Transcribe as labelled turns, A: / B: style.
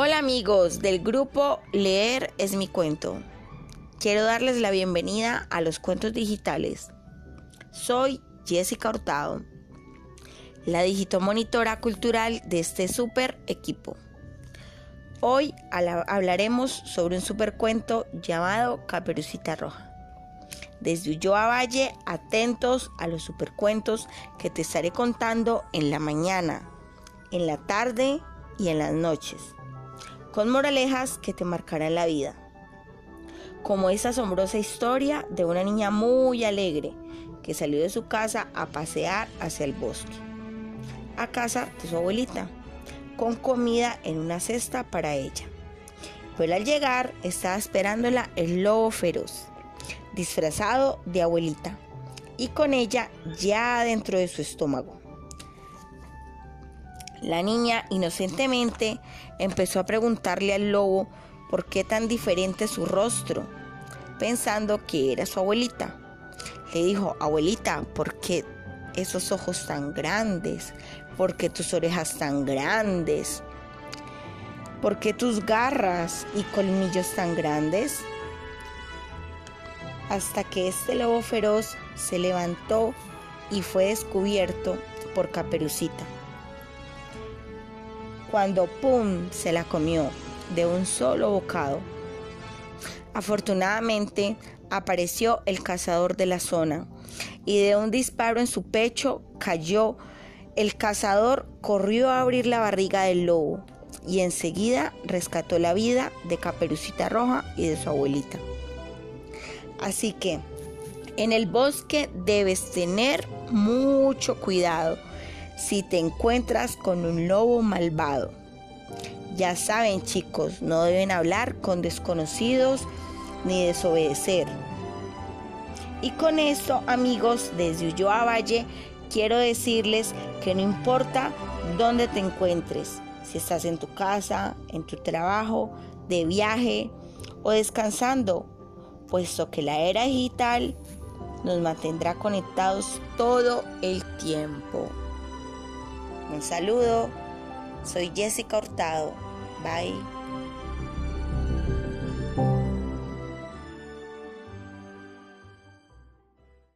A: Hola amigos del grupo Leer es mi cuento. Quiero darles la bienvenida a los cuentos digitales. Soy Jessica Hurtado, la digitomonitora cultural de este super equipo. Hoy hablaremos sobre un super cuento llamado Caperucita Roja. Desde Ulloa Valle, atentos a los supercuentos que te estaré contando en la mañana, en la tarde y en las noches con moralejas que te marcarán la vida. Como esa asombrosa historia de una niña muy alegre que salió de su casa a pasear hacia el bosque, a casa de su abuelita, con comida en una cesta para ella. Pero al llegar estaba esperándola el lobo feroz, disfrazado de abuelita, y con ella ya dentro de su estómago. La niña inocentemente empezó a preguntarle al lobo por qué tan diferente su rostro, pensando que era su abuelita. Le dijo, abuelita, ¿por qué esos ojos tan grandes? ¿Por qué tus orejas tan grandes? ¿Por qué tus garras y colmillos tan grandes? Hasta que este lobo feroz se levantó y fue descubierto por Caperucita cuando ¡pum! se la comió de un solo bocado. Afortunadamente apareció el cazador de la zona y de un disparo en su pecho cayó. El cazador corrió a abrir la barriga del lobo y enseguida rescató la vida de Caperucita Roja y de su abuelita. Así que en el bosque debes tener mucho cuidado si te encuentras con un lobo malvado. Ya saben chicos, no deben hablar con desconocidos ni desobedecer. Y con esto amigos, desde Ulloa Valle, quiero decirles que no importa dónde te encuentres, si estás en tu casa, en tu trabajo, de viaje o descansando, puesto que la era digital nos mantendrá conectados todo el tiempo. Un saludo, soy Jessica Hurtado. Bye.